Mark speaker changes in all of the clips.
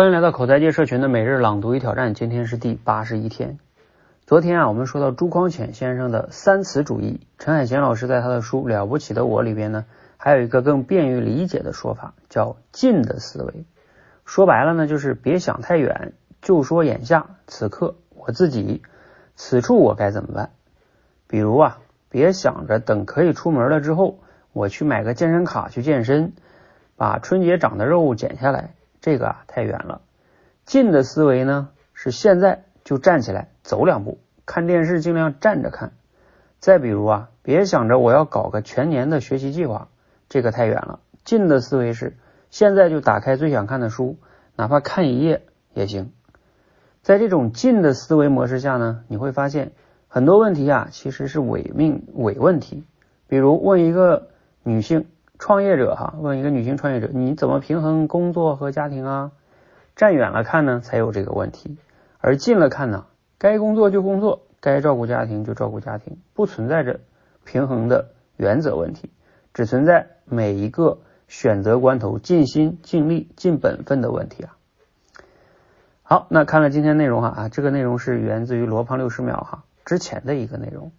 Speaker 1: 欢迎来到口才界社群的每日朗读与挑战，今天是第八十一天。昨天啊，我们说到朱光潜先生的三词主义，陈海贤老师在他的书《了不起的我》里边呢，还有一个更便于理解的说法，叫近的思维。说白了呢，就是别想太远，就说眼下此刻我自己此处我该怎么办。比如啊，别想着等可以出门了之后，我去买个健身卡去健身，把春节长的肉减下来。这个啊太远了，近的思维呢是现在就站起来走两步，看电视尽量站着看。再比如啊，别想着我要搞个全年的学习计划，这个太远了。近的思维是现在就打开最想看的书，哪怕看一页也行。在这种近的思维模式下呢，你会发现很多问题啊其实是伪命伪问题。比如问一个女性。创业者哈，问一个女性创业者，你怎么平衡工作和家庭啊？站远了看呢，才有这个问题；而近了看呢，该工作就工作，该照顾家庭就照顾家庭，不存在着平衡的原则问题，只存在每一个选择关头尽心尽力尽本分的问题啊。好，那看了今天内容哈啊，这个内容是源自于罗胖六十秒哈之前的一个内容。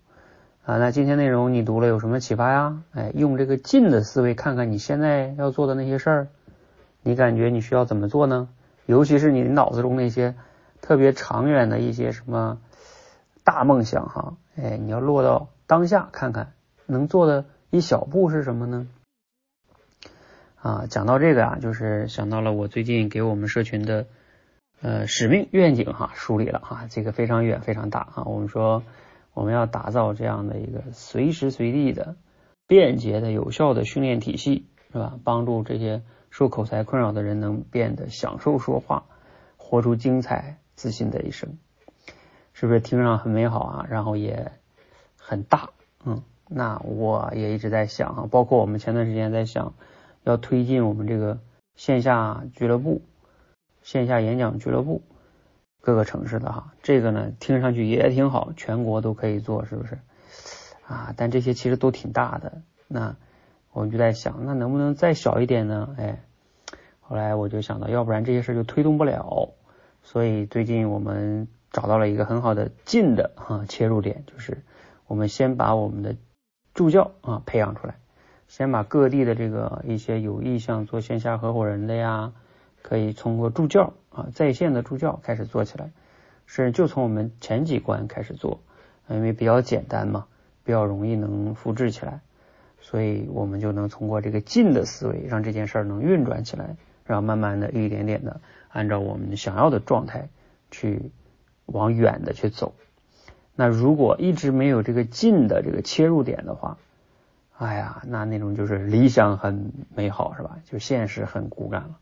Speaker 1: 啊，那今天内容你读了有什么启发呀？哎，用这个近的思维看看你现在要做的那些事儿，你感觉你需要怎么做呢？尤其是你脑子中那些特别长远的一些什么大梦想哈，哎，你要落到当下看看能做的一小步是什么呢？啊，讲到这个啊，就是想到了我最近给我们社群的呃使命愿景哈梳理了哈，这个非常远非常大哈，我们说。我们要打造这样的一个随时随地的、便捷的、有效的训练体系，是吧？帮助这些受口才困扰的人能变得享受说话，活出精彩、自信的一生，是不是听上很美好啊？然后也很大，嗯，那我也一直在想啊，包括我们前段时间在想要推进我们这个线下俱乐部、线下演讲俱乐部。各个城市的哈，这个呢听上去也挺好，全国都可以做，是不是啊？但这些其实都挺大的，那我就在想，那能不能再小一点呢？哎，后来我就想到，要不然这些事儿就推动不了。所以最近我们找到了一个很好的近的哈切入点，就是我们先把我们的助教啊培养出来，先把各地的这个一些有意向做线下合伙人的呀。可以通过助教啊，在线的助教开始做起来，是就从我们前几关开始做，因为比较简单嘛，比较容易能复制起来，所以我们就能通过这个近的思维，让这件事儿能运转起来，然后慢慢的一点点的按照我们想要的状态去往远的去走。那如果一直没有这个近的这个切入点的话，哎呀，那那种就是理想很美好是吧？就现实很骨感了。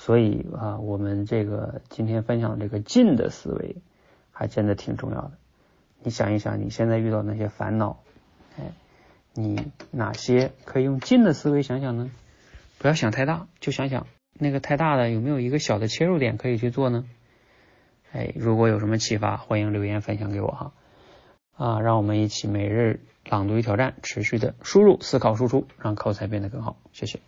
Speaker 1: 所以啊，我们这个今天分享这个近的思维，还真的挺重要的。你想一想，你现在遇到那些烦恼，哎，你哪些可以用近的思维想想呢？不要想太大，就想想那个太大的有没有一个小的切入点可以去做呢？哎，如果有什么启发，欢迎留言分享给我哈。啊，让我们一起每日朗读与挑战，持续的输入、思考、输出，让口才变得更好。谢谢。